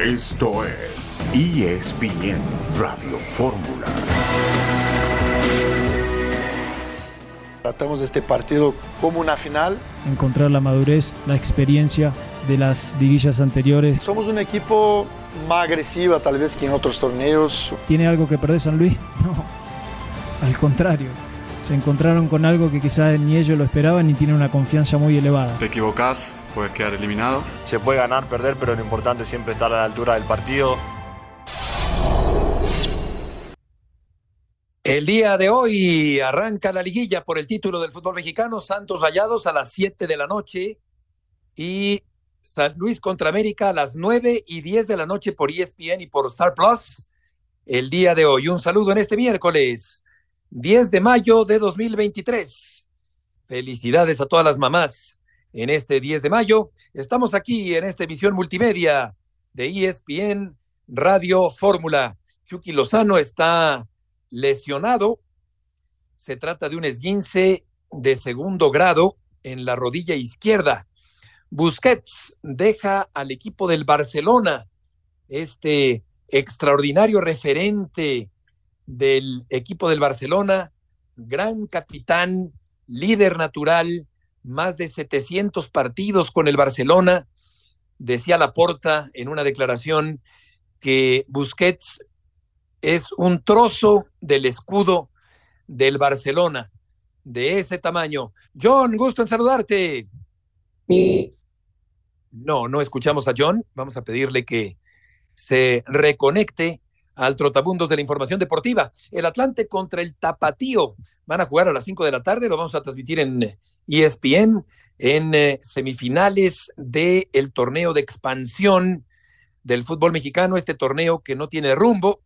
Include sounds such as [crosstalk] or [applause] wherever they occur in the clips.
Esto es ESPN Radio Fórmula. Tratamos este partido como una final. Encontrar la madurez, la experiencia de las liguillas anteriores. Somos un equipo más agresivo tal vez que en otros torneos. ¿Tiene algo que perder San Luis? [laughs] No, al contrario. Se encontraron con algo que quizás ni ellos lo esperaban ni tienen una confianza muy elevada. Te equivocás, puedes quedar eliminado. Se puede ganar, perder, pero lo importante es siempre estar a la altura del partido. El día de hoy arranca la liguilla por el título del fútbol mexicano, Santos Rayados a las 7 de la noche y San Luis contra América a las 9 y 10 de la noche por ESPN y por Star Plus. El día de hoy, un saludo en este miércoles 10 de mayo de 2023. Felicidades a todas las mamás en este 10 de mayo. Estamos aquí en esta emisión multimedia de ESPN Radio Fórmula. Chucky Lozano está lesionado. Se trata de un esguince de segundo grado en la rodilla izquierda. Busquets deja al equipo del Barcelona, este extraordinario referente del equipo del Barcelona, gran capitán, líder natural, más de 700 partidos con el Barcelona. Decía Laporta en una declaración que Busquets es un trozo del escudo del Barcelona, de ese tamaño. John, gusto en saludarte. No, no escuchamos a John. Vamos a pedirle que se reconecte al Trotabundos de la Información Deportiva. El Atlante contra el Tapatío. Van a jugar a las 5 de la tarde, lo vamos a transmitir en ESPN en eh, semifinales del el torneo de expansión del fútbol mexicano, este torneo que no tiene rumbo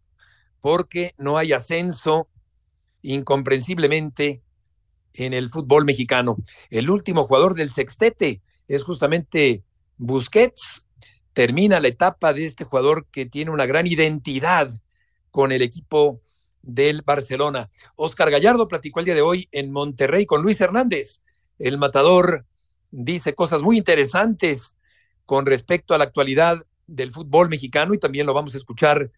porque no hay ascenso incomprensiblemente en el fútbol mexicano. El último jugador del sextete es justamente Busquets, termina la etapa de este jugador que tiene una gran identidad con el equipo del Barcelona. Oscar Gallardo platicó el día de hoy en Monterrey con Luis Hernández. El matador dice cosas muy interesantes con respecto a la actualidad del fútbol mexicano y también lo vamos a escuchar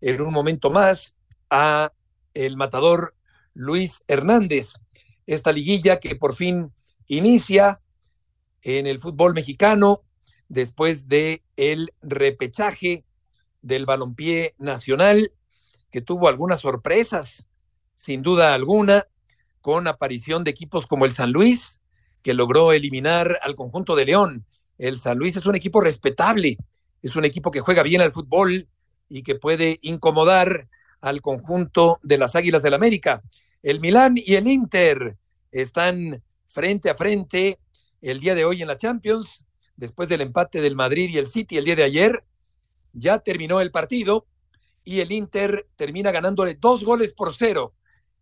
en un momento más a el matador Luis Hernández. Esta liguilla que por fin inicia en el fútbol mexicano después de el repechaje del balompié nacional, que tuvo algunas sorpresas, sin duda alguna, con aparición de equipos como el San Luis, que logró eliminar al conjunto de León. El San Luis es un equipo respetable, es un equipo que juega bien al fútbol y que puede incomodar al conjunto de las Águilas del América. El Milán y el Inter están frente a frente el día de hoy en la Champions después del empate del Madrid y el City el día de ayer, ya terminó el partido y el Inter termina ganándole dos goles por cero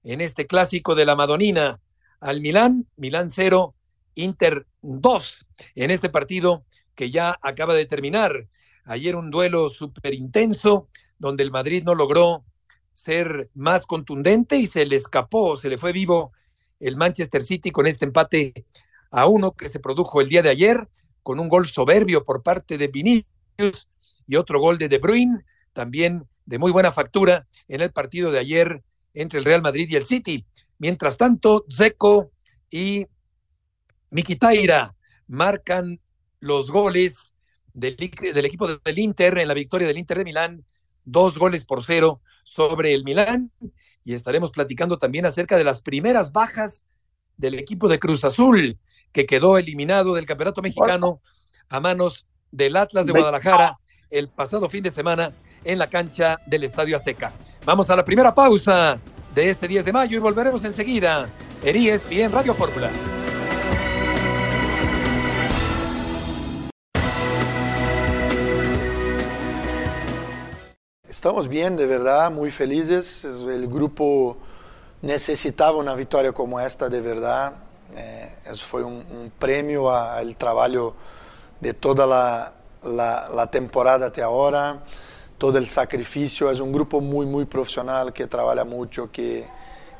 en este clásico de la Madonina al Milán, Milán cero, Inter dos en este partido que ya acaba de terminar. Ayer un duelo súper intenso donde el Madrid no logró ser más contundente y se le escapó, se le fue vivo el Manchester City con este empate a uno que se produjo el día de ayer con un gol soberbio por parte de Vinicius y otro gol de De Bruyne, también de muy buena factura en el partido de ayer entre el Real Madrid y el City. Mientras tanto, Zeco y Miquitaira marcan los goles del, del, equipo del Inter en la victoria del Inter de Milán, dos goles por cero sobre el Milán. Y estaremos platicando también acerca de las primeras bajas del equipo de Cruz Azul que quedó eliminado del Campeonato Mexicano a manos del Atlas de Guadalajara el pasado fin de semana en la cancha del Estadio Azteca. Vamos a la primera pausa de este 10 de mayo y volveremos enseguida en ESPN Radio Fórmula. Estamos bien, de verdad, muy felices. El grupo necesitaba una victoria como esta, de verdad. Eh, eso fue un, un premio al trabajo de toda la, la, la, temporada hasta ahora, todo el sacrificio. Es un grupo muy, muy profesional que trabaja mucho, que,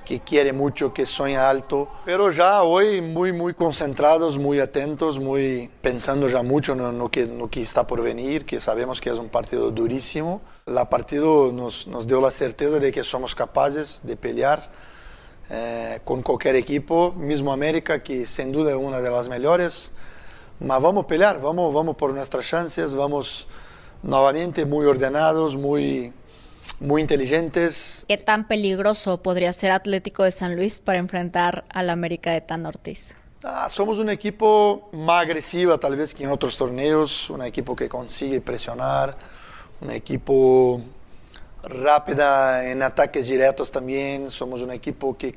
que quiere mucho, que sueña alto, pero ya hoy muy, muy concentrados, muy atentos, muy pensando ya mucho en lo que, lo que está por venir, que sabemos que es un partido durísimo. La partido nos, nos la certeza de que somos capaces de pelear eh, con cualquier equipo, mismo América, que sin duda es una de las mejores, mas vamos a pelear, vamos, vamos por nuestras chances, vamos nuevamente muy ordenados, muy muy inteligentes. ¿Qué tan peligroso podría ser Atlético de San Luis para enfrentar al América de Tan Ortiz? Ah, somos un equipo más agresivo tal vez que en otros torneos, un equipo que consigue presionar, un equipo rápida en ataques directos también, somos un equipo que,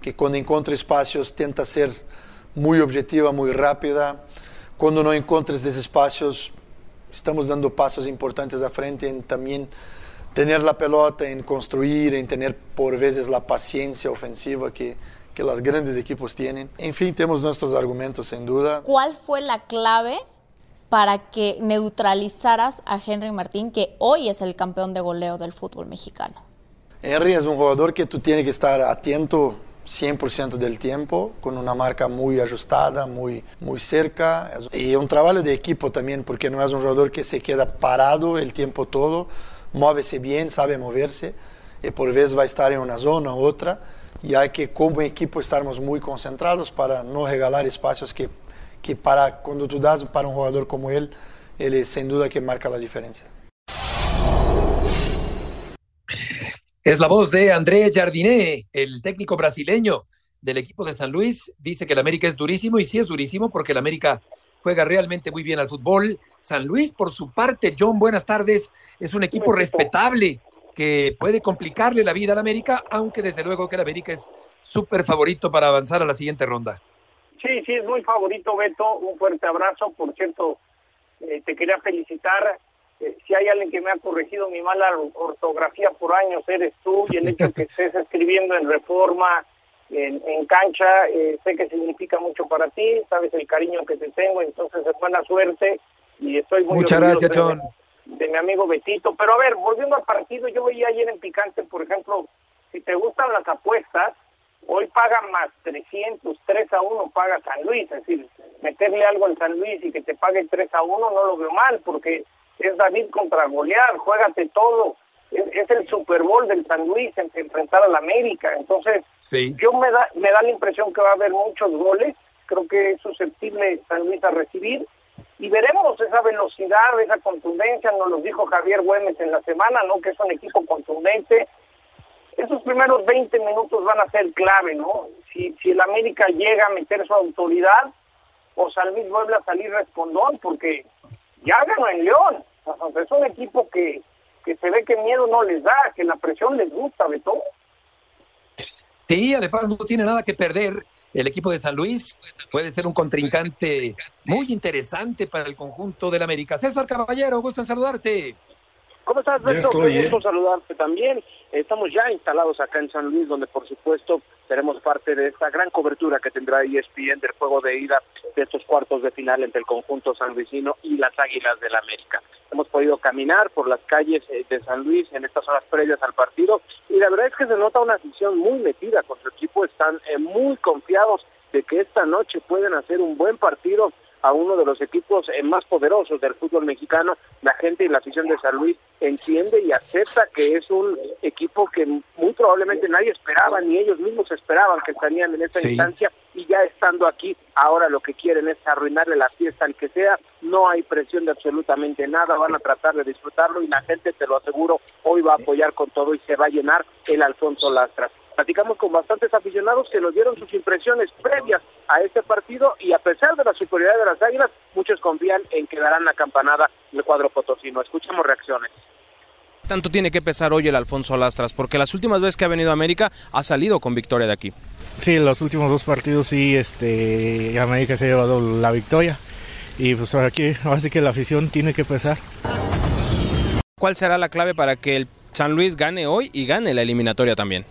que cuando encuentra espacios tenta ser muy objetiva, muy rápida. Cuando no encuentres esos espacios, estamos dando pasos importantes a frente en también tener la pelota, en construir, en tener por veces la paciencia ofensiva que, que los grandes equipos tienen. En fin, tenemos nuestros argumentos sin duda. ¿Cuál fue la clave para que neutralizaras a Henry Martín, que hoy es el campeón de goleo del fútbol mexicano? Henry es un jugador que tú tienes que estar atento 100% del tiempo, con una marca muy ajustada, muy, muy cerca. Y un trabajo de equipo también, porque no es un jugador que se queda parado el tiempo todo muévese bien, sabe moverse y por vez va a estar en una zona u otra y hay que como equipo estarmos muy concentrados para no regalar espacios que, que para cuando tú das para un jugador como él, él es sin duda que marca la diferencia. Es la voz de André Jardiné, el técnico brasileño del equipo de San Luis. Dice que el América es durísimo y sí es durísimo porque el América juega realmente muy bien al fútbol. San Luis, por su parte, John, buenas tardes es un equipo respetable que puede complicarle la vida al América, aunque desde luego que el América es súper favorito para avanzar a la siguiente ronda. Sí, sí, es muy favorito, Beto. Un fuerte abrazo. Por cierto, eh, te quería felicitar. Eh, si hay alguien que me ha corregido mi mala ortografía por años, eres tú. Y el hecho que estés escribiendo en reforma, en, cancha, eh, sé que significa mucho para ti. Sabes el cariño que te tengo. Entonces, es buena suerte. Y estoy muy Muchas gracias, John de mi amigo Betito. Pero a ver, volviendo al partido, yo veía ayer en Picante, por ejemplo, si te gustan las apuestas, hoy pagan más 300, 3 a 1 paga San Luis. Es decir, meterle algo al San Luis y que te pague 3 a 1 no lo veo mal, porque es David contra golear, juégate todo. Es, el Super Bowl del San Luis en enfrentar al América. Entonces, yo me da, me da la impresión que va a haber muchos goles. Creo que es susceptible San Luis a recibir y veremos esa velocidad, esa contundencia, nos lo dijo Javier Güemes en la semana, ¿no? Que es un equipo contundente. Esos primeros 20 minutos van a ser clave, ¿no? Si, si el América llega a meter su autoridad, o San Luis vuelve a salir respondón, porque ya ganó en León. es un equipo que, que se ve que miedo no les da, que la presión les gusta, de todo. Sí, además no tiene nada que perder el equipo de San Luis puede ser un contrincante muy interesante para el conjunto del América. César Caballero, gusto en saludarte. ¿Cómo estás, Beto? Qué gusto saludarte también. Estamos ya instalados acá en San Luis, donde por supuesto seremos parte de esta gran cobertura que tendrá ESPN del juego de ida de estos cuartos de final entre el conjunto sanluisino y las Águilas del la América. Hemos podido caminar por las calles eh, de San Luis en estas horas previas al partido y la verdad es que se nota una afición muy metida con su equipo, están eh, muy confiados de que esta noche pueden hacer un buen partido a uno de los equipos eh, más poderosos del fútbol mexicano, la gente y la afición de San Luis entiende y acepta que es un equipo que muy probablemente nadie esperaba, ni ellos mismos esperaban que estarían en esta instancia y ya estando aquí, ahora lo que quieren es arruinarle la fiesta al que sea, no hay presión de absolutamente nada, van a tratar de disfrutarlo y la gente, te lo aseguro, hoy va a apoyar con todo y se va a llenar el Alfonso Lastras platicamos con bastantes aficionados que nos dieron sus impresiones previas a este partido y a pesar de la superioridad de las Águilas, muchos confían en que darán la campanada el cuadro potosino. Escuchemos reacciones. ¿Tanto tiene que pesar hoy el Alfonso Lastras? Porque las últimas veces que ha venido a América ha salido con victoria de aquí. Sí, los últimos dos partidos sí, este, América se ha llevado la victoria y pues aquí así que la afición tiene que pesar. ¿Cuál será la clave para que el San Luis gane hoy y gane la eliminatoria también?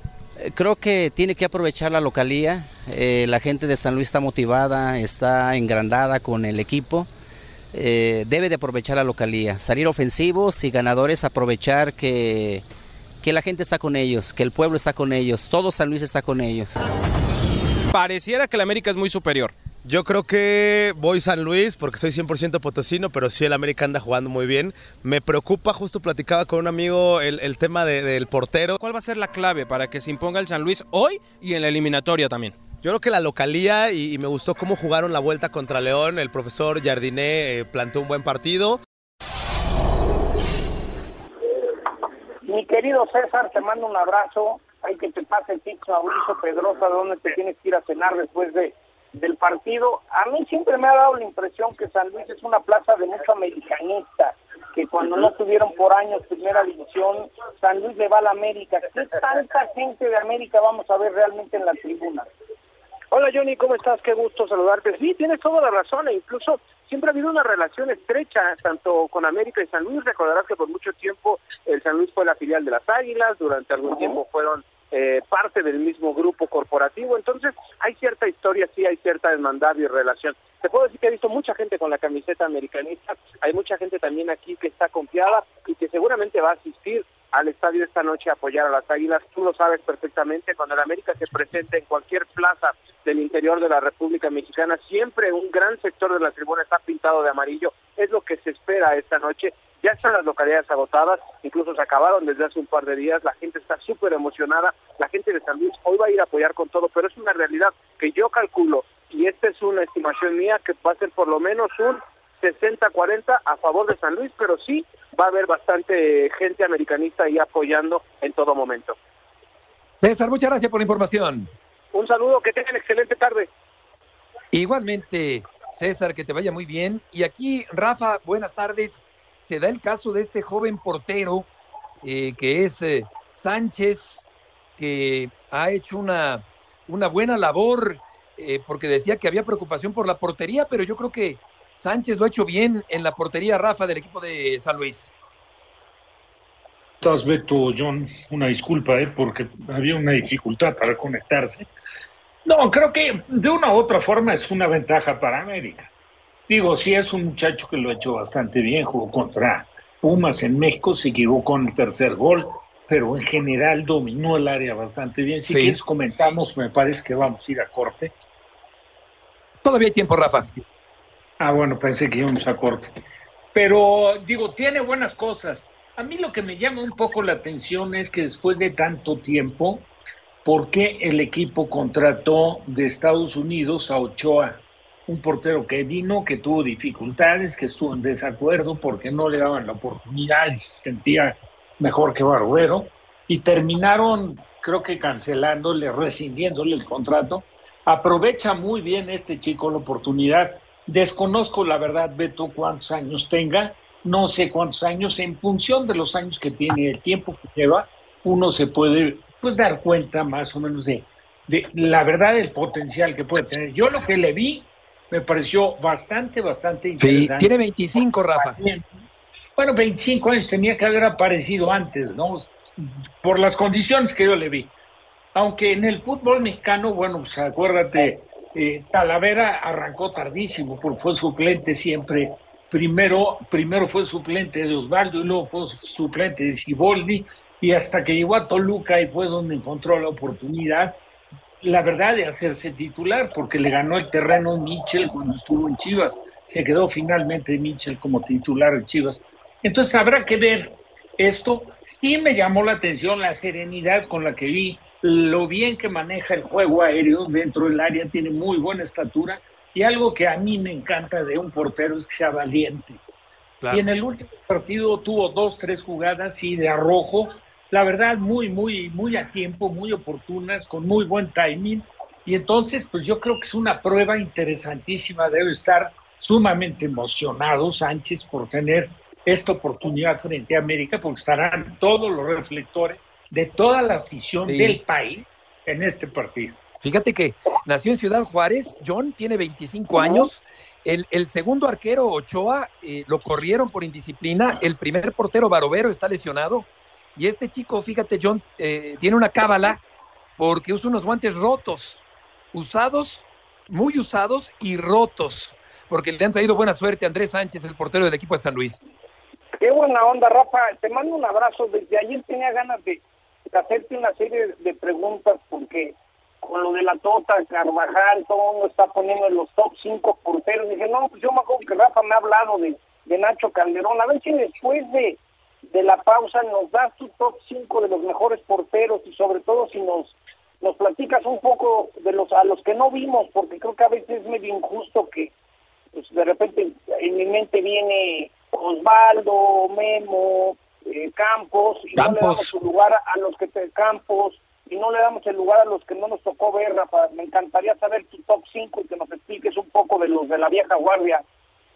Creo que tiene que aprovechar la localía. Eh, la gente de San Luis está motivada, está engrandada con el equipo. Eh, debe de aprovechar la localía, salir ofensivos y ganadores, aprovechar que, que la gente está con ellos, que el pueblo está con ellos, todo San Luis está con ellos. Pareciera que el América es muy superior. Yo creo que voy San Luis porque soy 100% potosino, pero sí el América anda jugando muy bien. Me preocupa, justo platicaba con un amigo el, tema del portero. ¿Cuál va a ser la clave para que se imponga el San Luis hoy y en la eliminatoria también? Yo creo que la localía y, me gustó cómo jugaron la vuelta contra León. El profesor Jardiné eh, planteó un buen partido. Mi querido César, te mando un abrazo. Hay que te pase el tips Mauricio Pedrosa, donde te tienes que ir a cenar después de del partido. A mí siempre me ha dado la impresión que San Luis es una plaza de mucho americanista, que cuando no tuvieron por años primera división, San Luis le va a la América. ¿Qué tanta gente de América vamos a ver realmente en la tribuna? Hola Johnny, ¿cómo estás? Qué gusto saludarte. Sí, tienes toda la razón e incluso siempre ha habido una relación estrecha tanto con América y San Luis. Recordarás que por mucho tiempo el San Luis fue la filial de las Águilas, durante algún tiempo fueron eh, parte del mismo grupo corporativo. Entonces, hay cierta historia, sí, hay cierta hermandad y relación. Te puedo decir que he visto mucha gente con la camiseta americanista, hay mucha gente también aquí que está confiada y que seguramente va a asistir al estadio esta noche a apoyar a las Águilas. Tú lo sabes perfectamente, cuando el América se presenta en cualquier plaza del interior de la República Mexicana, siempre un gran sector de la tribuna está pintado de amarillo. Es lo que se espera esta noche ya están las localidades agotadas, incluso se acabaron desde hace un par de días, la gente está súper emocionada, la gente de San Luis hoy va a ir a apoyar con todo, pero es una realidad que yo calculo, y esta es una estimación mía, que va a ser por lo menos un 60-40 a favor de San Luis, pero sí va a haber bastante gente americanista ahí apoyando en todo momento. César, muchas gracias por la información. Un saludo, que tengan excelente tarde. Igualmente, César, que te vaya muy bien. Y aquí, Rafa, buenas tardes se da el caso de este joven portero eh, que es eh, Sánchez, que ha hecho una, una buena labor eh, porque decía que había preocupación por la portería, pero yo creo que Sánchez lo ha hecho bien en la portería, Rafa, del equipo de San Luis. Estás, Beto, John, una disculpa, porque había una dificultad para conectarse. No, creo que de una u otra forma es una ventaja para América. Digo, sí es un muchacho que lo ha hecho bastante bien, jugó contra Pumas en México, se equivocó en el tercer gol, pero en general dominó el área bastante bien. Si quieres comentamos, me parece que vamos a ir a corte. Todavía hay tiempo, Rafa. Ah, bueno, pensé que íbamos a corte. Pero digo, tiene buenas cosas. A mí lo que me llama un poco la atención es que después de tanto tiempo, ¿por qué el equipo contrató de Estados Unidos a Ochoa? Un portero que vino, que tuvo dificultades, que estuvo en desacuerdo porque no le daban la oportunidad y se sentía mejor que Barbero, y terminaron, creo que cancelándole, rescindiéndole el contrato. Aprovecha muy bien este chico la oportunidad. Desconozco la verdad, Beto, cuántos años tenga, no sé cuántos años, en función de los años que tiene, el tiempo que lleva, uno se puede pues, dar cuenta más o menos de, de la verdad del potencial que puede tener. Yo lo que le vi me pareció bastante, bastante interesante. Sí, tiene 25, Rafa. Bueno, 25 años tenía que haber aparecido antes, ¿no? Por las condiciones que yo le vi. Aunque en el fútbol mexicano, bueno, pues acuérdate, eh, Talavera arrancó tardísimo, porque fue suplente siempre. Primero, primero fue suplente de Osvaldo y luego fue suplente de Siboldi, y hasta que llegó a Toluca y fue donde encontró la oportunidad la verdad de hacerse titular, porque le ganó el terreno Mitchell cuando estuvo en Chivas. Se quedó finalmente Mitchell como titular en Chivas. Entonces habrá que ver esto. Sí me llamó la atención la serenidad con la que vi lo bien que maneja el juego aéreo dentro del área, tiene muy buena estatura y algo que a mí me encanta de un portero es que sea valiente. Y en el último partido tuvo dos, tres jugadas y de arrojo la verdad, muy, muy, muy a tiempo, muy oportunas, con muy buen timing. Y entonces, pues yo creo que es una prueba interesantísima. Debe estar sumamente emocionado Sánchez por tener esta oportunidad frente a América, porque estarán todos los reflectores de toda la afición del país en este partido. Fíjate que nació en Ciudad Juárez, John tiene 25 años, el, el, segundo arquero Ochoa eh, lo corrieron por indisciplina, el primer portero Barovero está lesionado, y este chico, fíjate, John, eh, tiene una cábala porque usa unos guantes rotos, usados, muy usados y rotos, porque le han traído buena suerte a Andrés Sánchez, el portero del equipo de San Luis. Qué buena onda, Rafa. Te mando un abrazo. Desde ayer tenía ganas de, hacerte una serie de preguntas porque con lo de la Tota, Carvajal, todo mundo está poniendo en los top 5 porteros. Dije, no, pues yo me acuerdo que Rafa me ha hablado de, de Nacho Calderón. A ver si después de, de la pausa nos das tu top 5 de los mejores porteros y sobre todo si nos nos platicas un poco de los a los que no vimos, porque creo que a veces es medio injusto que pues, de repente en mi mente viene Osvaldo, Memo, eh, Campos, y no le damos el lugar a los que te Campos, y no le damos el lugar a los que no nos tocó ver, Rafa. Me encantaría saber tu top 5 y que nos expliques un poco de los de la vieja guardia.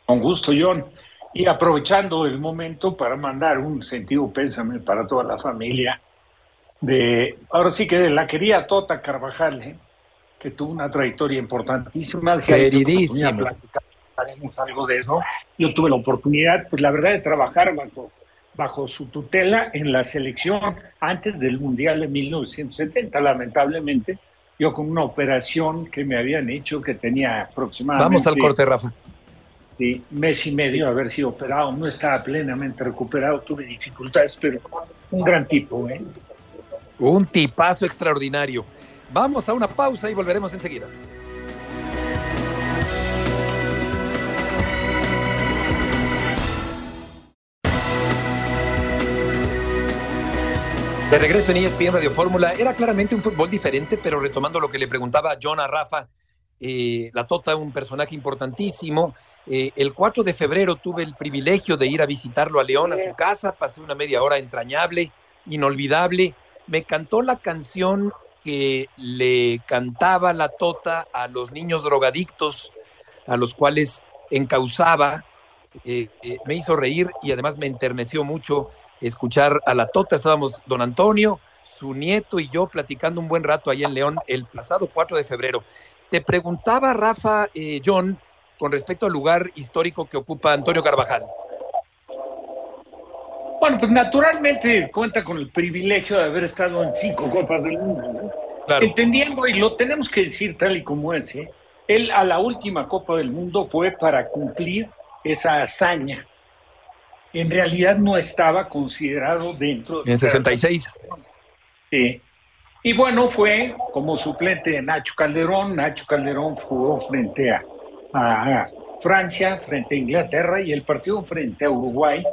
Con gusto, John. Y aprovechando el momento para mandar un sentido pésame para toda la familia de, ahora sí que de la querida Tota Carvajal, ¿eh? que tuvo una trayectoria importantísima. Queridísima. Haremos algo de eso. Yo tuve la oportunidad, pues la verdad, de trabajar bajo bajo su tutela en la selección antes del Mundial de 1970, lamentablemente. Yo con una operación que me habían hecho que tenía aproximadamente... Vamos al corte, Rafa. Mes y medio haber sido operado, no estaba plenamente recuperado, tuve dificultades, pero un gran tipo, ¿eh? Un tipazo extraordinario. Vamos a una pausa y volveremos enseguida. De regreso en ESPN Radio Fórmula, era claramente un fútbol diferente, pero retomando lo que le preguntaba John a Rafa, eh, la Tota, un personaje importantísimo. Eh, el 4 de febrero tuve el privilegio de ir a visitarlo a León, a su casa, pasé una media hora entrañable, inolvidable. Me cantó la canción que le cantaba la Tota a los niños drogadictos, a los cuales encausaba. Eh, me hizo reír y además me enterneció mucho escuchar a la Tota. Estábamos don Antonio, su nieto y yo platicando un buen rato ahí en León el pasado 4 de febrero. Te preguntaba, Rafa, eh, John, con respecto al lugar histórico que ocupa Antonio Carvajal. Bueno, pues naturalmente cuenta con el privilegio de haber estado en cinco Copas del Mundo. Entendiendo, y lo tenemos que decir tal y como es, ¿eh? él a la última Copa del Mundo fue para cumplir esa hazaña en realidad no estaba considerado dentro de... En 66. Sí. Y bueno, fue como suplente de Nacho Calderón. Nacho Calderón jugó frente a, Francia, frente a Inglaterra y el partido frente a Uruguay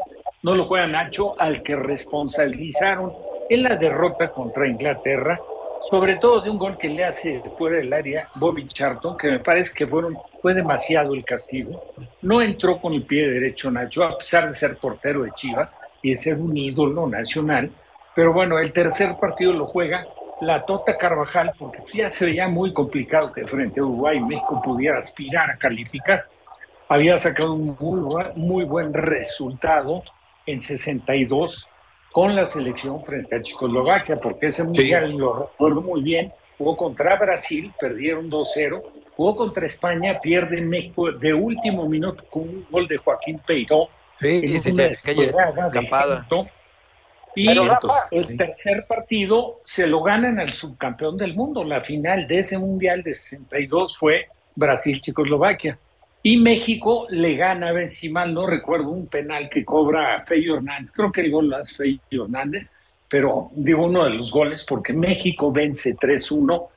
no lo juega Nacho, al que responsabilizaron en la derrota contra Inglaterra sobre todo de un gol que le hace fuera del área Bobby Charlton, que me parece que fue demasiado el castigo. No entró con el pie derecho Nacho, a pesar de ser portero de Chivas y de ser un ídolo nacional. Pero bueno, el tercer partido lo juega la Tota Carvajal, porque ya se veía muy complicado que frente a Uruguay México pudiera aspirar a calificar. Había sacado un muy, muy buen resultado en 62 con la selección frente a Checoslovaquia, porque ese mundial lo recuerdo muy bien. Jugó contra Brasil, perdieron 2-0. Jugó contra España, pierde México de último minuto con un gol de Joaquín Peiró. Sí, sí, sí, escapada. Y el tercer partido se lo ganan al subcampeón del mundo. La final de ese mundial de 62 fue Brasil-Checoslovaquia. Y México le gana, a ver si mal no recuerdo, un penal que cobra Feyo Hernández. Creo que el gol lo hace Feyo Hernández, pero digo uno de los goles porque México vence 3-1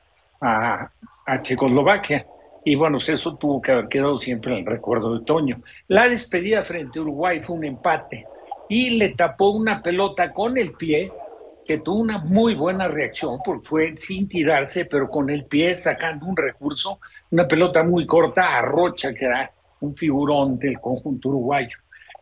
a, a Checoslovaquia. Y bueno, pues eso tuvo que haber quedado siempre en el recuerdo de Toño. La despedida frente a Uruguay fue un empate y le tapó una pelota con el pie que tuvo una muy buena reacción porque fue sin tirarse, pero con el pie sacando un recurso una pelota muy corta a Rocha, que era un figurón del conjunto uruguayo.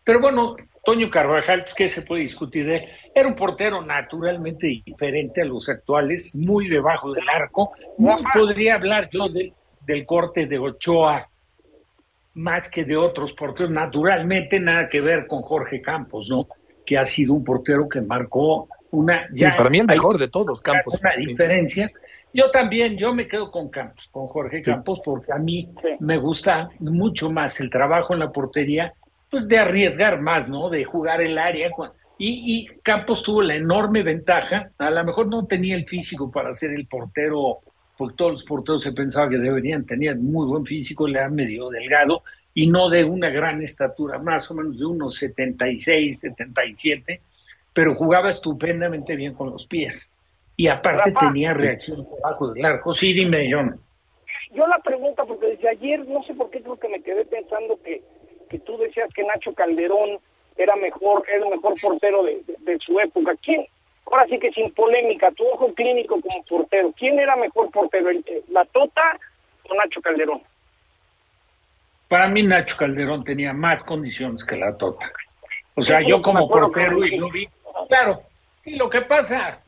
Pero bueno, Toño Carvajal, ¿qué se puede discutir de él? Era un portero naturalmente diferente a los actuales, muy debajo del arco. No podría hablar yo del corte de Ochoa más que de otros porteros. Naturalmente, nada que ver con Jorge Campos, ¿no? Que ha sido un portero que marcó una. Ya para mí el mejor de todos, Campos. Una diferencia. Yo también, yo me quedo con Campos, con Jorge Campos, porque a mí me gusta mucho más el trabajo en la portería, pues de arriesgar más, ¿no? De jugar el área. Y, Campos tuvo la enorme ventaja, a lo mejor no tenía el físico para ser el portero, porque todos los porteros se pensaba que deberían tener muy buen físico, le han medio delgado y no de una gran estatura, más o menos de unos 76, 77, pero jugaba estupendamente bien con los pies y aparte tenía reacción debajo del arco. Sí, dime, John. Yo la pregunta, porque desde ayer, no sé por qué creo que me quedé pensando que, que tú decías que Nacho Calderón era mejor, era el mejor portero de, de, su época. ¿Quién? Ahora sí que sin polémica, tu ojo clínico como portero, ¿quién era mejor portero? ¿La Tota o Nacho Calderón? Para mí Nacho Calderón tenía más condiciones que la Tota. O sea, yo como portero y lo vi. Claro, y lo que pasa,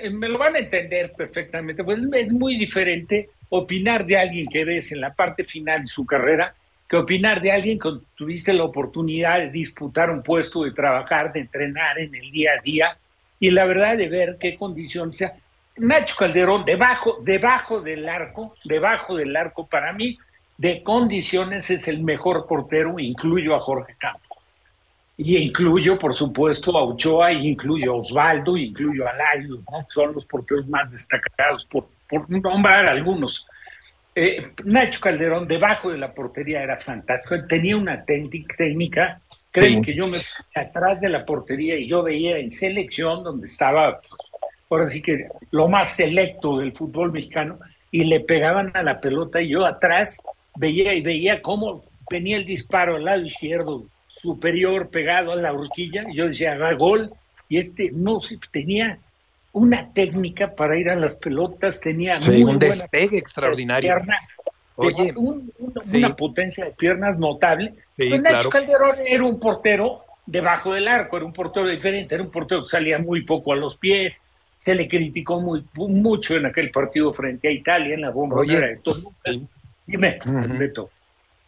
eh, me lo van a entender perfectamente, pues es muy diferente opinar de alguien que ves en la parte final de su carrera que opinar de alguien que tuviste la oportunidad de disputar un puesto, de trabajar, de entrenar en el día a día y la verdad de ver qué condición sea. Nacho Calderón, debajo, debajo del arco, debajo del arco, para mí, de condiciones es el mejor portero, incluyo a Jorge Campos. Y incluyo, por supuesto, a Ochoa, incluyo a Osvaldo, incluyo a Lario, son los porteros más destacados, por, por nombrar algunos. Eh, Nacho Calderón debajo de la portería era fantástico, tenía una técnica, creen que yo me atrás de la portería y yo veía en selección donde estaba, ahora sí que lo más selecto del fútbol mexicano, y le pegaban a la pelota y yo atrás veía y veía cómo venía el disparo al lado izquierdo superior pegado a la horquilla, y yo decía, va gol, y este no tenía una técnica para ir a las pelotas, tenía un despegue extraordinario. Piernas, Oye, una potencia de piernas notable. pues Nacho Calderón era un portero debajo del arco, era un portero diferente, era un portero que salía muy poco a los pies, se le criticó muy, mucho en aquel partido frente a Italia en la bomba de Dime,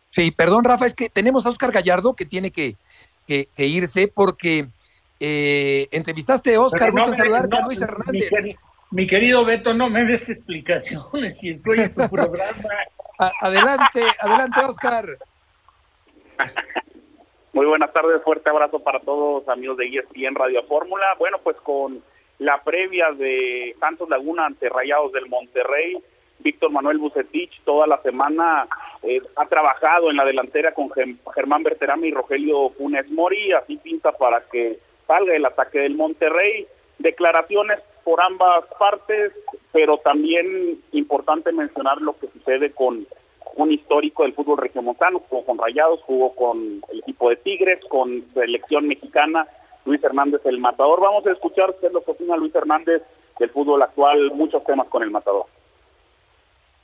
Sí, perdón, Rafa, es que tenemos a Oscar Gallardo que tiene que, que irse porque eh, entrevistaste a Oscar, gusto saludarte a Luis Hernández. Mi, querido Beto, no me des explicaciones si estoy en tu [laughs] programa. Adelante, adelante, Oscar. Muy buenas tardes, fuerte abrazo para todos amigos de ESPN Radio Fórmula. Bueno, pues con la previa de Santos Laguna ante Rayados del Monterrey, Víctor Manuel Bucetich toda la semana eh, ha trabajado en la delantera con Germán Berterame y Rogelio Funes Mori, así pinta para que salga el ataque del Monterrey. Declaraciones por ambas partes, pero también importante mencionar lo que sucede con un histórico del fútbol regiomontano, jugó con Rayados, jugó con el equipo de Tigres, con selección mexicana, Luis Hernández el Matador. Vamos a escuchar qué es lo que opina Luis Hernández del fútbol actual, muchos temas con el Matador.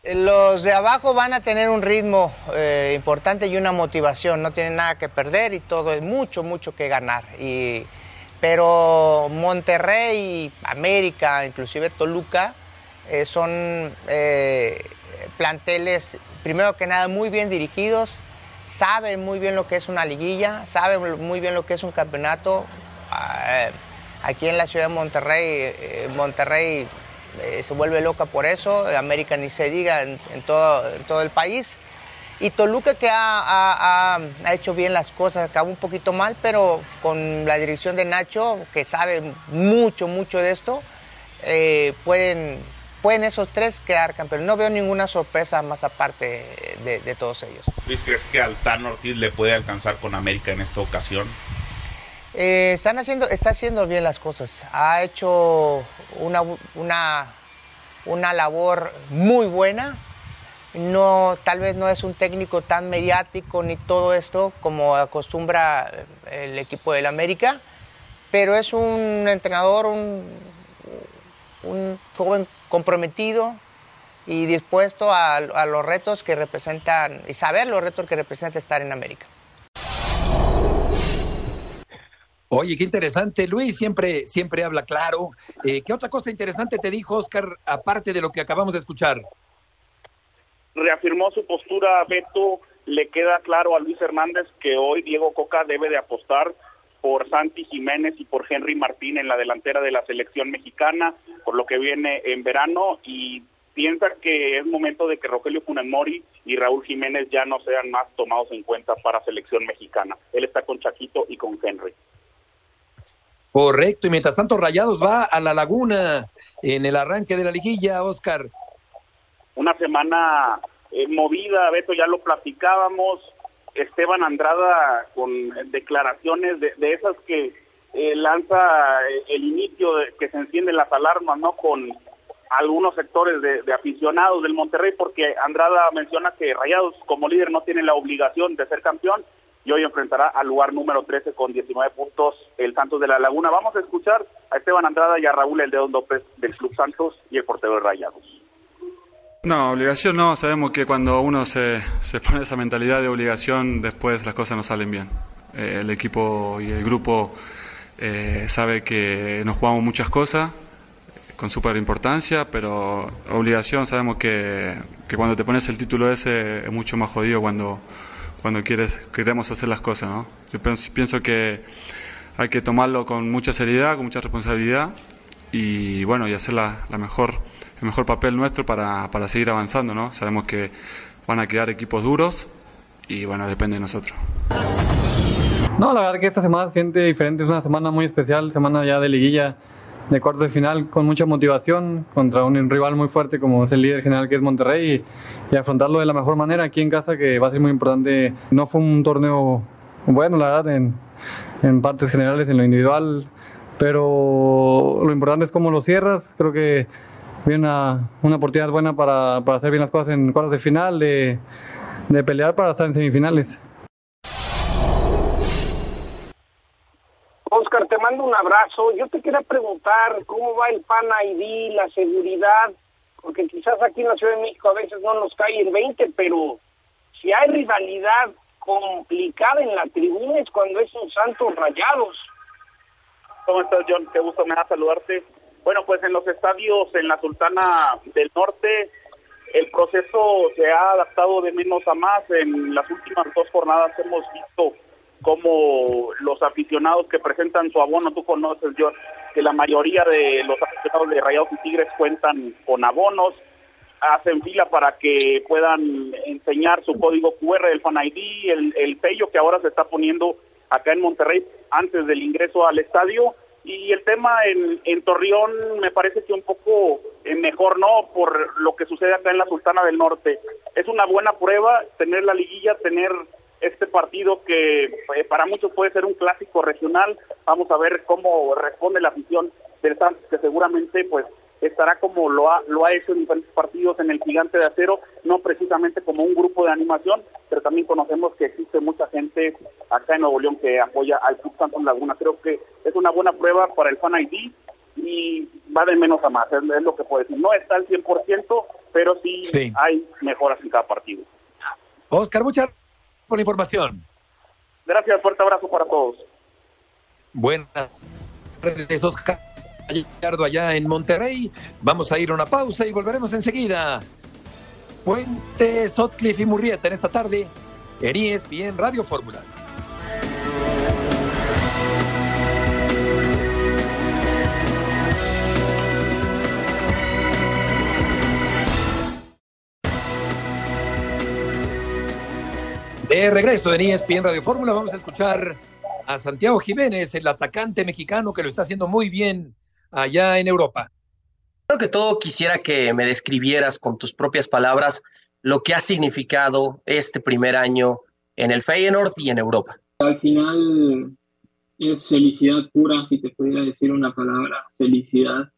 Los de abajo van a tener un ritmo eh, importante y una motivación, no tienen nada que perder y todo es mucho, mucho que ganar. Y pero Monterrey, América, inclusive Toluca, eh, son eh, planteles, primero que nada, muy bien dirigidos, saben muy bien lo que es una liguilla, saben muy bien lo que es un campeonato. Ah, aquí en la ciudad de Monterrey, eh, Monterrey se vuelve loca por eso, América ni se diga en todo el país. Y Toluca que ha, hecho bien las cosas, acabó un poquito mal, pero con la dirección de Nacho, que sabe mucho, mucho de esto, eh, pueden, pueden esos tres quedar campeones. No veo ninguna sorpresa más aparte de, todos ellos. Luis, ¿crees que Altano Ortiz le puede alcanzar con América en esta ocasión? Eh, están haciendo, está haciendo bien las cosas. Ha hecho una, una, una labor muy buena no, tal vez no es un técnico tan mediático ni todo esto como acostumbra el equipo del América, pero es un entrenador, un, joven comprometido y dispuesto a, los retos que representan y saber los retos que representa estar en América. Oye, qué interesante. Luis siempre, siempre habla claro. Eh, ¿Qué otra cosa interesante te dijo Oscar, aparte de lo que acabamos de escuchar? Reafirmó su postura Beto, le queda claro a Luis Hernández que hoy Diego Coca debe de apostar por Santi Jiménez y por Henry Martín en la delantera de la selección mexicana, por lo que viene en verano y piensa que es momento de que Rogelio Funemori y Raúl Jiménez ya no sean más tomados en cuenta para selección mexicana. Él está con Chaquito y con Henry. Correcto, y mientras tanto Rayados va a la laguna en el arranque de la liguilla, Oscar una semana eh, movida, Beto, ya lo platicábamos, Esteban Andrada con declaraciones de, esas que eh, lanza el inicio de que se encienden las alarmas, ¿no? Con algunos sectores de, de, aficionados del Monterrey, porque Andrada menciona que Rayados como líder no tiene la obligación de ser campeón y hoy enfrentará al lugar número 13 con 19 puntos el Santos de la Laguna. Vamos a escuchar a Esteban Andrada y a Raúl El Dedo López del Club Santos y el portero de Rayados. No, obligación no, sabemos que cuando uno se, se pone esa mentalidad de obligación, después las cosas no salen bien. Eh, el equipo y el grupo eh, sabe que nos jugamos muchas cosas con súper importancia, pero obligación sabemos que, que cuando te pones el título ese es mucho más jodido cuando cuando quieres, queremos hacer las cosas, ¿no? Yo pienso, que hay que tomarlo con mucha seriedad, con mucha responsabilidad y bueno, y hacer la, mejor, el mejor papel nuestro para, para seguir avanzando, ¿no? Sabemos que van a quedar equipos duros y bueno, depende de nosotros. No, la verdad que esta semana se siente diferente, es una semana muy especial, semana ya de liguilla de cuarto de final con mucha motivación contra un rival muy fuerte como es el líder general que es Monterrey y, afrontarlo de la mejor manera aquí en casa que va a ser muy importante. No fue un torneo bueno, la verdad, en, en partes generales, en lo individual, pero lo importante es cómo lo cierras. Creo que viene una, una oportunidad buena para, para, hacer bien las cosas en cuartos de final, de, de pelear para estar en semifinales. Oscar, te mando un abrazo. Yo te quería preguntar cómo va el PAN ID, la seguridad, porque quizás aquí en la Ciudad de México a veces no nos cae el 20, pero si hay rivalidad complicada en la tribuna es cuando es un Santos Rayados. ¿Cómo estás, John? Qué gusto me da saludarte. Bueno, pues en los estadios en la Sultana del Norte el proceso se ha adaptado de menos a más. En las últimas dos jornadas hemos visto como los aficionados que presentan su abono, tú conoces, yo que la mayoría de los aficionados de Rayados y Tigres cuentan con abonos, hacen fila para que puedan enseñar su código QR, el Fan ID, el, el sello que ahora se está poniendo acá en Monterrey antes del ingreso al estadio. Y el tema en, en Torreón me parece que un poco eh, mejor, ¿no? Por lo que sucede acá en la Sultana del Norte. Es una buena prueba tener la liguilla, tener este partido que eh, para muchos puede ser un clásico regional. Vamos a ver cómo responde la afición del Santos, que seguramente pues estará como lo ha, lo ha hecho en diferentes partidos en el Gigante de Acero, no precisamente como un grupo de animación, pero también conocemos que existe mucha gente acá en Nuevo León que apoya al Club Santos Laguna. Creo que es una buena prueba para el Fan ID y va de menos a más, es, lo que puedo decir. No está al 100%, pero sí, sí, hay mejoras en cada partido. Oscar, muchas por la información. Gracias, fuerte abrazo para todos. Buenas tardes, Oscar allá en Monterrey. Vamos a ir a una pausa y volveremos enseguida. Puente, Sotcliffe y Murrieta en esta tarde en ESPN Radio Fórmula. De regreso en ESPN Radio Fórmula, vamos a escuchar a Santiago Jiménez, el atacante mexicano que lo está haciendo muy bien allá en Europa. Creo que todo quisiera que me describieras con tus propias palabras lo que ha significado este primer año en el Feyenoord y en Europa. Al final es felicidad pura, si te pudiera decir una palabra, felicidad.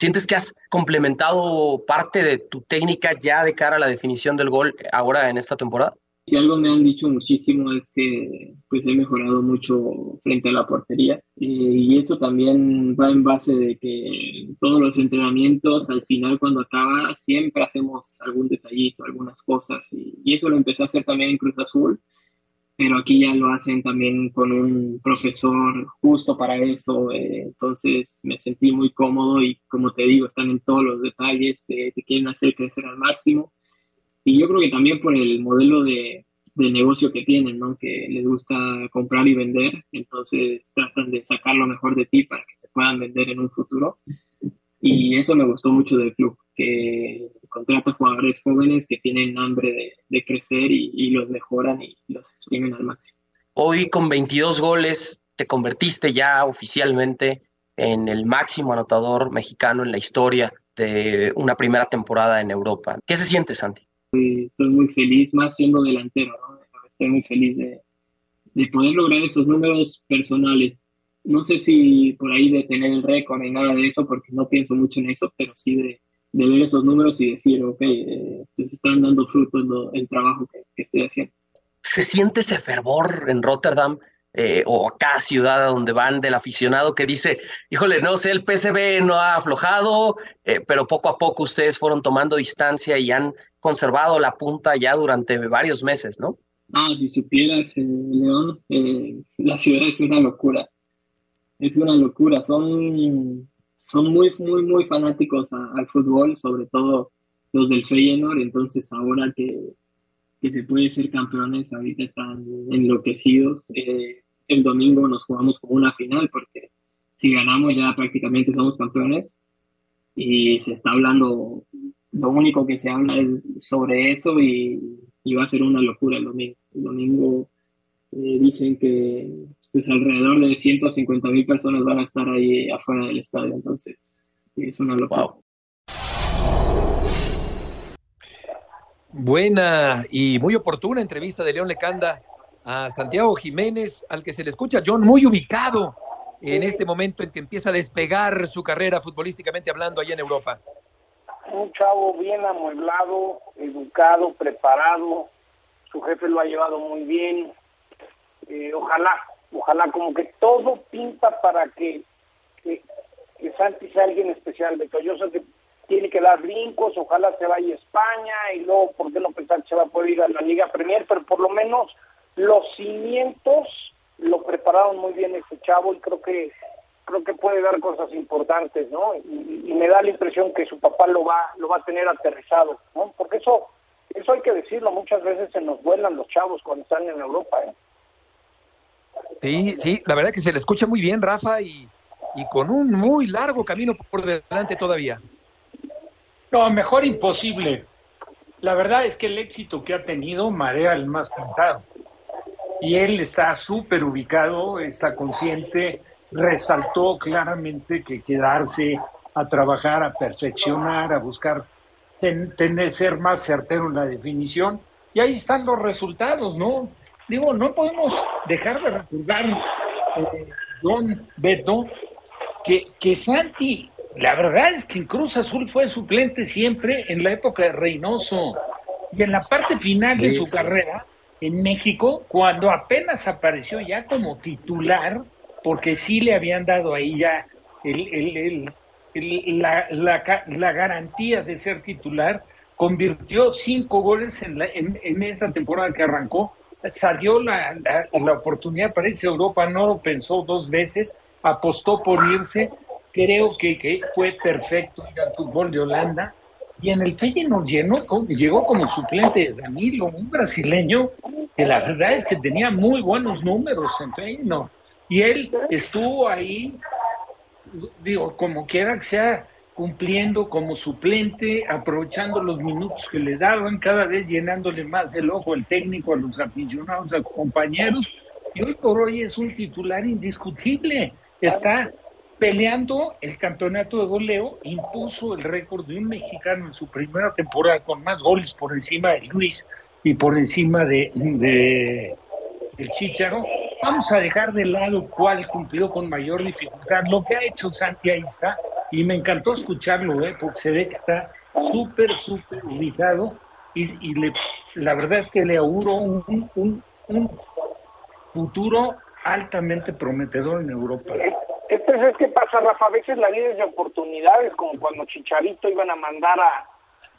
¿Sientes que has complementado parte de tu técnica ya de cara a la definición del gol ahora en esta temporada? Si algo me han dicho muchísimo es que pues he mejorado mucho frente a la portería eh, y eso también va en base de que todos los entrenamientos al final cuando acaba siempre hacemos algún detallito, algunas cosas y, eso lo empecé a hacer también en Cruz Azul pero aquí ya lo hacen también con un profesor justo para eso, eh, entonces me sentí muy cómodo y como te digo, están en todos los detalles, te, te quieren hacer crecer al máximo y yo creo que también por el modelo de, de negocio que tienen, ¿no? Que les gusta comprar y vender, entonces tratan de sacar lo mejor de ti para que te puedan vender en un futuro. Y eso me gustó mucho del club, que contrata jugadores jóvenes que tienen hambre de, crecer y, y, los mejoran y los exprimen al máximo. Hoy con 22 goles te convertiste ya oficialmente en el máximo anotador mexicano en la historia de una primera temporada en Europa. ¿Qué se siente, Santi? Estoy muy feliz, más siendo delantero, ¿no? Estoy muy feliz de, de poder lograr esos números personales. no sé si por ahí de tener el récord ni nada de eso, porque no pienso mucho en eso, pero sí de, de ver esos números y decir, ok, eh, están dando frutos el trabajo que, que, estoy haciendo. ¿Se siente ese fervor en Rotterdam eh, o acá ciudad donde van del aficionado que dice, híjole, no sé, el PSV no ha aflojado, eh, pero poco a poco ustedes fueron tomando distancia y han conservado la punta ya durante varios meses, ¿no? Ah, si supieras, eh, León, la ciudad es una locura. Es una locura. Son, son muy, muy, muy fanáticos al fútbol, sobre todo los del Feyenoord. Entonces, ahora que, que se puede ser campeones, ahorita están enloquecidos. Eh, el domingo nos jugamos como una final, porque si ganamos ya prácticamente somos campeones y se está hablando, lo único que se habla es sobre eso y, va a ser una locura el domingo. Domingo eh, dicen que pues, alrededor de 150 mil personas van a estar ahí afuera del estadio, entonces es una locura. Buena y muy oportuna entrevista de León Lecanda a Santiago Jiménez, al que se le escucha, John, muy ubicado en este momento en que empieza a despegar su carrera futbolísticamente hablando allá en Europa. Un chavo bien amueblado, educado, preparado, su jefe lo ha llevado muy bien. Eh, ojalá, ojalá como que todo pinta para que, que, Santi sea alguien especial. Beto. Yo sé que tiene que dar brincos, ojalá se vaya a España y luego, ¿por qué no pensar que se va a poder ir a la Liga Premier? Pero por lo menos los cimientos lo prepararon muy bien este chavo y creo que creo que puede dar cosas importantes, ¿no? Y, me da la impresión que su papá lo va lo va a tener aterrizado, ¿no? Porque eso eso hay que decirlo, muchas veces se nos vuelan los chavos cuando están en Europa, ¿eh? Sí, sí, la verdad que se le escucha muy bien, Rafa, y, y con un muy largo camino por delante todavía. No, mejor imposible. La verdad es que el éxito que ha tenido marea el más cantado y él está súper ubicado, está consciente, resaltó claramente que quedarse a trabajar, a perfeccionar, a buscar tener, ser más certero en la definición, y ahí están los resultados, ¿no? Digo, no podemos dejar de recordar, eh, don Beto, que, que Santi, la verdad es que en Cruz Azul fue suplente siempre en la época de Reynoso, y en la parte final de su carrera, en México cuando apenas apareció ya como titular, porque sí le habían dado ahí ya el, la, la, garantía de ser titular, convirtió cinco goles en, la, en, esa temporada que arrancó, salió la, la, oportunidad para irse Europa, no lo pensó dos veces, apostó por irse, creo que, que fue perfecto ir al fútbol de Holanda, y en el Feyenoord llenó, llegó como suplente Danilo, un brasileño que la verdad es que tenía muy buenos números en Feyenoord. Y él estuvo ahí, digo, como quiera que sea, cumpliendo como suplente, aprovechando los minutos que le daban, cada vez llenándole más el ojo al técnico, a los aficionados, a los compañeros. Y hoy por hoy es un titular indiscutible. Está peleando el campeonato de goleo, impuso el récord de un mexicano en su primera temporada con más goles por encima de Luis y por encima de, de el Chicharo. Vamos a dejar de lado cuál cumplió con mayor dificultad. Lo que ha hecho Santi ahí está, y me encantó escucharlo, ¿eh? porque se ve que está súper, súper ubicado y, le, la verdad es que le auguro un, un, un futuro altamente prometedor en Europa. Entonces, es que pasa, Rafa, a veces la vida es de oportunidades, como cuando Chicharito iban a mandar a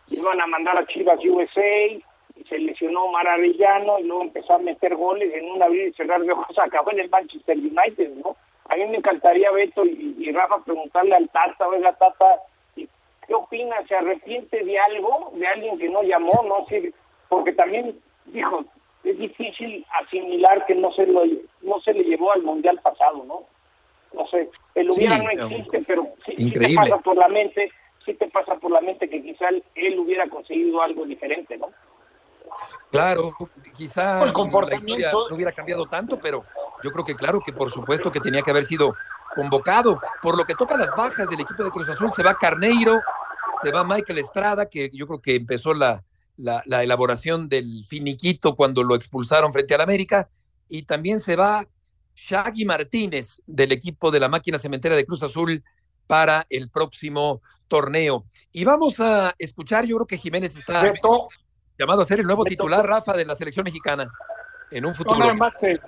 iban a mandar a Chivas USA se lesionó Maravillano y luego empezó a meter goles en una vida y cerrar de ojos, [laughs] acabó en el Manchester United, ¿no? A mí me encantaría, Beto y, Rafa, preguntarle al Tata, oiga, Tata, ¿qué opina? ¿Se arrepiente de algo? ¿De alguien que no llamó? no Porque también, dijo, es difícil asimilar que no se, lo, no se le llevó al Mundial pasado, ¿no? no sé, el hubiera no existe, pero sí, te pasa por la mente, sí te pasa por la mente que quizá él hubiera conseguido algo diferente, ¿no? Claro, quizá el comportamiento no hubiera cambiado tanto, pero yo creo que claro que por supuesto que tenía que haber sido convocado. Por lo que toca las bajas del equipo de Cruz Azul, se va Carneiro, se va Michael Estrada, que yo creo que empezó la, la, la elaboración del finiquito cuando lo expulsaron frente al América, y también se va Shaggy Martínez del equipo de la máquina cementera de Cruz Azul para el próximo torneo. Y vamos a escuchar, yo creo que Jiménez está llamado a ser el nuevo titular, Rafa, de la selección mexicana en un futuro. No, nada más, eh,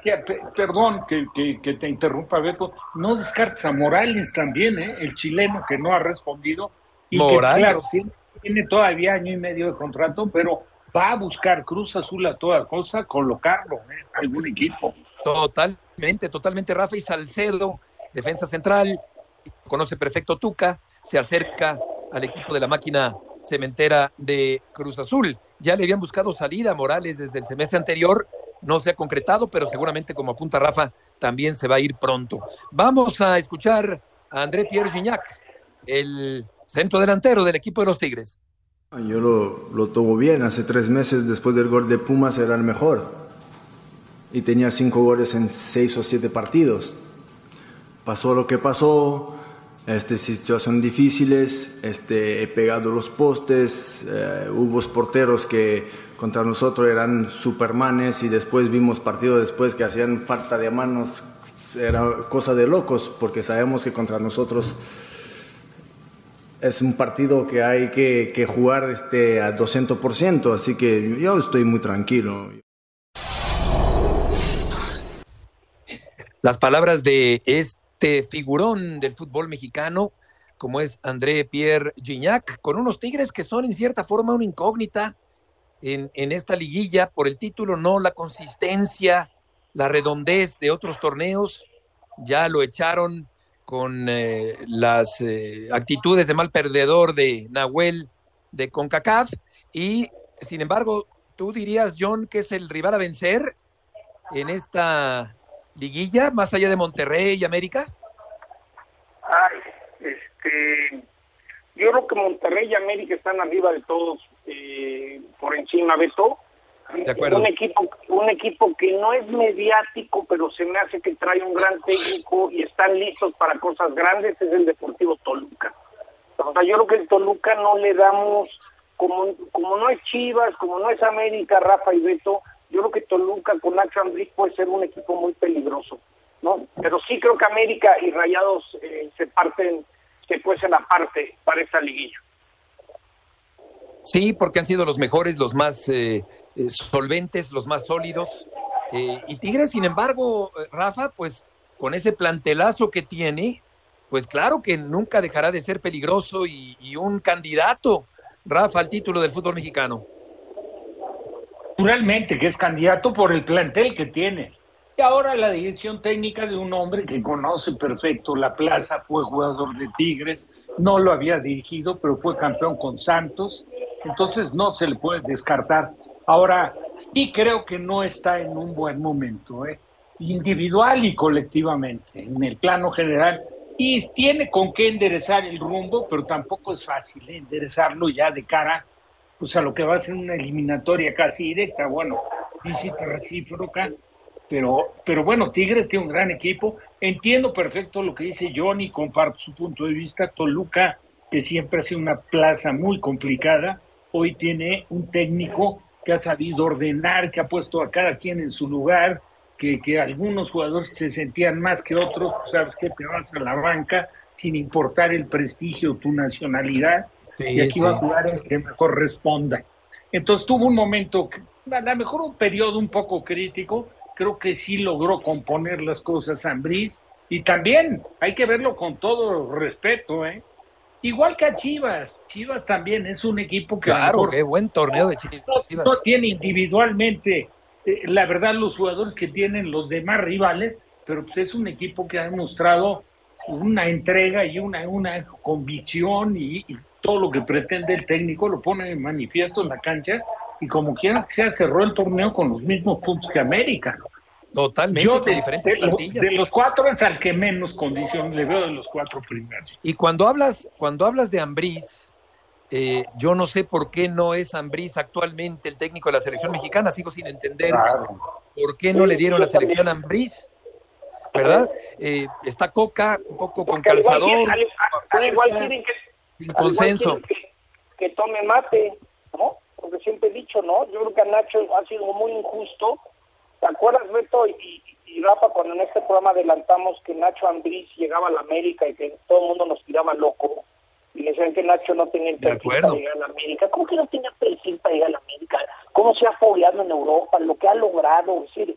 perdón que, que, te interrumpa, Beto, no descartes a Morales también, ¿eh? el chileno que no ha respondido. Y Morales. que, claro, tiene, todavía año y medio de contrato, pero va a buscar Cruz Azul a toda cosa, colocarlo en ¿eh? algún equipo. Totalmente, totalmente. Rafa y Salcedo, defensa central, conoce perfecto Tuca, se acerca al equipo de la máquina cementera de Cruz Azul. Ya le habían buscado salida a Morales desde el semestre anterior, no se ha concretado, pero seguramente como apunta Rafa, también se va a ir pronto. Vamos a escuchar a André Pierre Gignac, el centro delantero del equipo de los Tigres. Yo lo, lo tomo bien, hace tres meses después del gol de Pumas era el mejor y tenía cinco goles en seis o siete partidos. Pasó lo que pasó, este, situaciones difíciles, este, he pegado los postes, eh, hubo porteros que contra nosotros eran supermanes y después vimos partidos después que hacían falta de manos, era cosa de locos porque sabemos que contra nosotros es un partido que hay que, que jugar este, a 200%, así que yo estoy muy tranquilo. Las palabras de este figurón del fútbol mexicano, como es André Pierre Gignac, con unos Tigres que son en cierta forma una incógnita en, en esta liguilla por el título, no la consistencia, la redondez de otros torneos. Ya lo echaron con eh, las eh, actitudes de mal perdedor de Nahuel de CONCACAF y sin embargo, tú dirías, John, que es el rival a vencer en esta liguilla, más allá de Monterrey y América. Ay, este, yo creo que Monterrey y América están arriba de todos, eh, por encima de todo. Un equipo, un equipo que no es mediático, pero se me hace que trae un gran técnico y están listos para cosas grandes, es el Deportivo Toluca. O sea, yo creo que el Toluca no le damos, como, como no es Chivas, como no es América, Rafa y Beto, yo creo que Toluca con Nacho Ambriz puede ser un equipo muy peligroso, ¿no? Pero sí creo que América y Rayados eh, se parten, se pueden aparte para esa liguilla. Sí, porque han sido los mejores, los más eh, eh, solventes, los más sólidos. Eh, y Tigres, sin embargo, Rafa, pues con ese plantelazo que tiene, pues claro que nunca dejará de ser peligroso y un candidato, Rafa, al título del fútbol mexicano. Naturalmente que es candidato por el plantel que tiene. Y ahora la dirección técnica de un hombre que conoce perfecto la plaza, fue jugador de Tigres, no lo había dirigido, pero fue campeón con Santos, entonces no se le puede descartar. Ahora, sí creo que no está en un buen momento, ¿eh? individual y colectivamente, en el plano general, y tiene con qué enderezar el rumbo, pero tampoco es fácil ¿eh? enderezarlo ya de cara pues, a lo que va a ser una eliminatoria casi directa. Bueno, visita recíproca, pero, pero bueno, Tigres tiene un gran equipo. Entiendo perfecto lo que dice Johnny, comparto su punto de vista. Toluca, que siempre ha sido una plaza muy complicada, hoy tiene un técnico que ha sabido ordenar, que ha puesto a cada quien en su lugar, que, que algunos jugadores se sentían más que otros, pues sabes que te vas a la banca sin importar el prestigio, tu nacionalidad, y aquí va a jugar el que mejor responda. Entonces tuvo un momento, a lo mejor un periodo un poco crítico, creo que sí logró componer las cosas Ambriz, y también hay que verlo con todo respeto, ¿eh? Igual que a Chivas, Chivas también es un equipo que... Claro, qué buen torneo de Chivas. No, tiene individualmente, eh, la verdad, los jugadores que tienen los demás rivales, pero pues es un equipo que ha demostrado una entrega y una, una convicción y, todo lo que pretende el técnico lo pone en manifiesto en la cancha y como quiera que sea cerró el torneo con los mismos puntos que América. Totalmente, Yo de, diferentes de, los cuatro es al que menos condición le veo de los cuatro primeros. Y cuando hablas, cuando hablas de Ambriz, eh, yo no sé por qué no es Ambriz actualmente el técnico de la selección mexicana, sigo sin entender por qué no le dieron la selección a Ambriz, ¿verdad? Eh, está Coca un poco con calzador, sin consenso. Que, tome mate, ¿no? Porque siempre he dicho, ¿no? Yo creo que a Nacho ha sido muy injusto ¿Te acuerdas, Beto? Y, y Rafa, cuando en este programa adelantamos que Nacho Ambriz llegaba a la América y que todo el mundo nos tiraba loco, y le decían que Nacho no tenía el perfil para llegar a la América. ¿Cómo que no tenía perfil para llegar a la América? ¿Cómo se ha fogueado en Europa? Lo que ha logrado, es decir,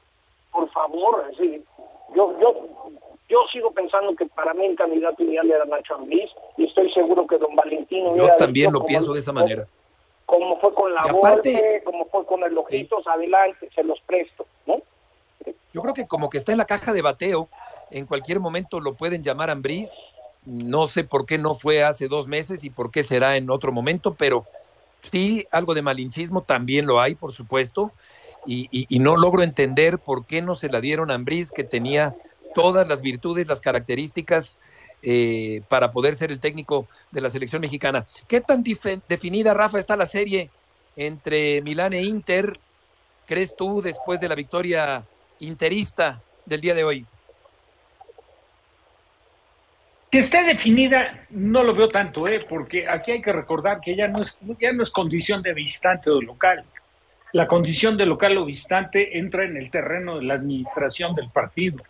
por favor, es decir, yo, yo, yo sigo pensando que para mí el candidato ideal era Nacho Ambriz y estoy seguro que don Valentino... Yo también lo pienso de esa manera. Como fue con la aparte, como fue con el Ojitos, adelante, se los presto, ¿no? Yo creo que como que está en la caja de bateo, en cualquier momento lo pueden llamar Ambriz. No sé por qué no fue hace dos meses y por qué será en otro momento, pero sí, algo de malinchismo también lo hay, por supuesto. Y, no logro entender por qué no se la dieron a Ambriz, que tenía todas las virtudes, las características eh, para poder ser el técnico de la selección mexicana. ¿Qué tan definida, Rafa, está la serie entre Milán e Inter? ¿Crees tú después de la victoria interista del día de hoy? Que esté definida, no lo veo tanto, ¿eh? porque aquí hay que recordar que ya no, es, ya no es condición de visitante o local. La condición de local o visitante entra en el terreno de la administración del partido,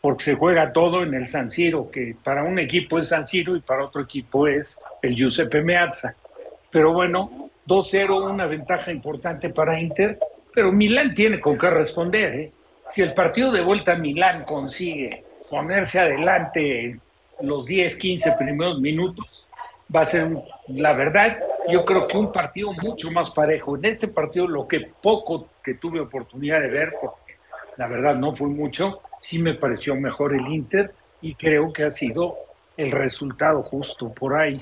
porque se juega todo en el San Siro, que para un equipo es San Siro y para otro equipo es el Giuseppe Meazza. Pero bueno, 2-0, una ventaja importante para Inter, pero Milán tiene con qué responder. ¿eh? si el partido de vuelta a Milán consigue ponerse adelante los 10, 15 primeros minutos, va a ser, la verdad, yo creo que un partido mucho más parejo. En este partido, lo que poco que tuve oportunidad de ver, porque la verdad no fue mucho, sí me pareció mejor el Inter y creo que ha sido el resultado justo por ahí.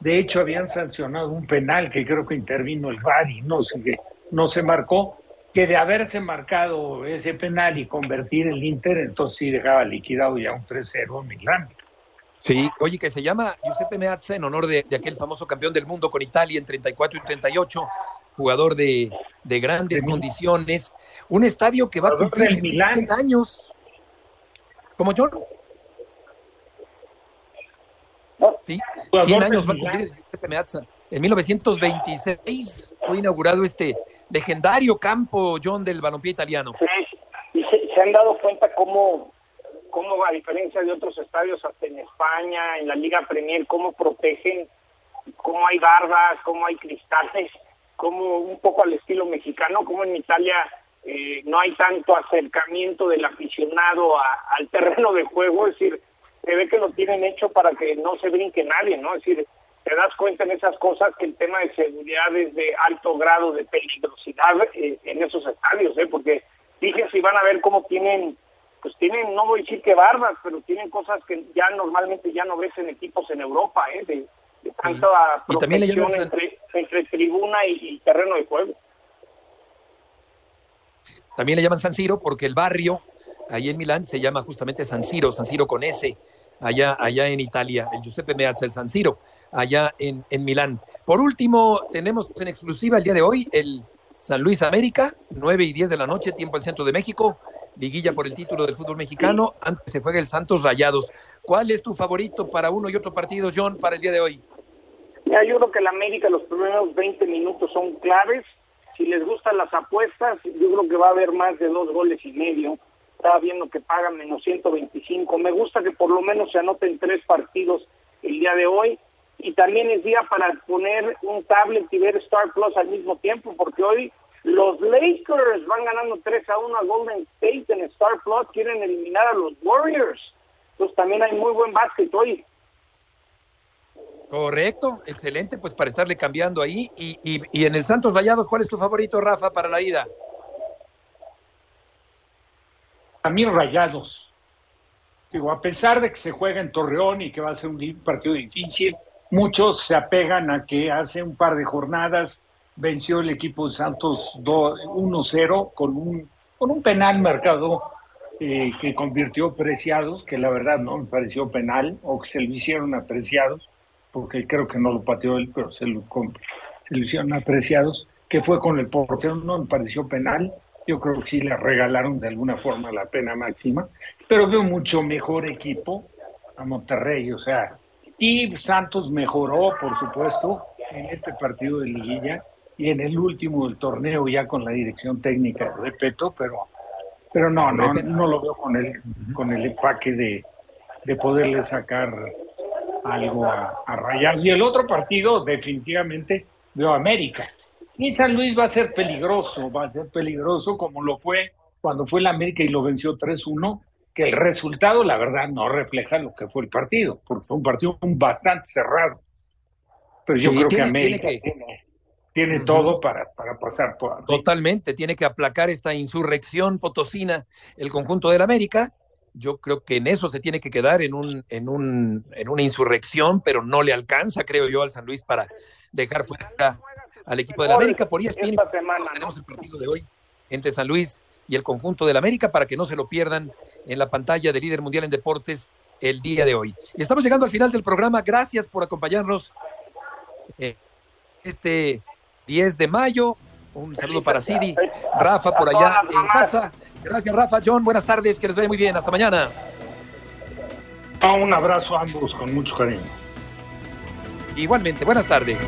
De hecho, habían sancionado un penal que creo que intervino el VAR y no se, no se marcó, que de haberse marcado ese penal y convertir el Inter, entonces sí dejaba liquidado ya un 3-0 Milán. Sí, oye, que se llama Giuseppe Meazza en honor de, aquel famoso campeón del mundo con Italia en 34 y 38, jugador de, grandes condiciones. Un estadio que va a cumplir 100 años. ¿Como yo? Sí, 100 años va a cumplir Giuseppe Meazza. En 1926 fue inaugurado este legendario campo, John, del balompié italiano. Sí, y se, han dado cuenta cómo, cómo, a diferencia de otros estadios, hasta en España, en la Liga Premier, cómo protegen, cómo hay barbas, cómo hay cristales, cómo un poco al estilo mexicano, como en Italia eh, no hay tanto acercamiento del aficionado al terreno de juego, es decir, se ve que lo tienen hecho para que no se brinque nadie, ¿no? Es decir, te das cuenta en esas cosas que el tema de seguridad es de alto grado de peligrosidad eh, en esos estadios, ¿eh? porque dije si van a ver cómo tienen, pues tienen, no voy a decir que barbas, pero tienen cosas que ya normalmente ya no ves en equipos en Europa, ¿eh? de, tanta protección entre, entre, tribuna y, terreno de juego. También le llaman San Siro porque el barrio ahí en Milán se llama justamente San Siro, San Siro con S allá, allá en Italia, el Giuseppe Meazza, el San Siro, allá en, en Milán. Por último, tenemos en exclusiva el día de hoy el San Luis América, 9 y 10 de la noche, tiempo en centro de México, liguilla por el título del fútbol mexicano, antes se juega el Santos Rayados. ¿Cuál es tu favorito para uno y otro partido, John, para el día de hoy? Ya, yo creo que el América los primeros 20 minutos son claves. Si les gustan las apuestas, yo creo que va a haber más de dos goles y medio estaba viendo que pagan menos 125. Me gusta que por lo menos se anoten tres partidos el día de hoy. Y también es día para poner un tablet y ver Star Plus al mismo tiempo, porque hoy los Lakers van ganando 3 a 1 a Golden State en Star Plus, quieren eliminar a los Warriors. Entonces también hay muy buen básquet hoy. Correcto, excelente, pues para estarle cambiando ahí. Y, y, en el Santos Vallados, ¿cuál es tu favorito, Rafa, para la ida? a mí rayados. Digo, a pesar de que se juega en Torreón y que va a ser un partido difícil, muchos se apegan a que hace un par de jornadas venció el equipo de Santos 1-0 con un, con un penal marcado eh, que convirtió Preciados, que la verdad no me pareció penal, o que se lo hicieron apreciados, porque creo que no lo pateó él, pero se lo, se lo hicieron apreciados, que fue con el portero, no me pareció penal yo creo que sí le regalaron de alguna forma la pena máxima, pero veo mucho mejor equipo a Monterrey. O sea, sí, Santos mejoró, por supuesto, en este partido de liguilla y en el último del torneo ya con la dirección técnica de Peto, pero Pero no, no, no lo veo con el, con el empaque de, de poderle sacar algo a, a Y el otro partido, definitivamente, veo América. Y San Luis va a ser peligroso, va a ser peligroso como lo fue cuando fue la América y lo venció 3-1, que el resultado, la verdad, no refleja lo que fue el partido, porque fue un partido bastante cerrado. Pero yo creo que América tiene, todo para, para pasar por. Totalmente, tiene que aplacar esta insurrección potosina el conjunto del América yo creo que en eso se tiene que quedar en, un, en, un, en una insurrección, pero no le alcanza, creo yo, al San Luis para dejar fuera al equipo del América. Por ESPN tenemos el partido de hoy entre San Luis y el conjunto del América para que no se lo pierdan en la pantalla de líder mundial en deportes el día de hoy. Y estamos llegando al final del programa. Gracias por acompañarnos eh, este 10 de mayo. Un saludo para Siri, Rafa por allá en casa. Gracias, Rafa. John, buenas tardes, que les vaya muy bien. Hasta mañana. Un abrazo a ambos con mucho cariño. Igualmente, buenas tardes.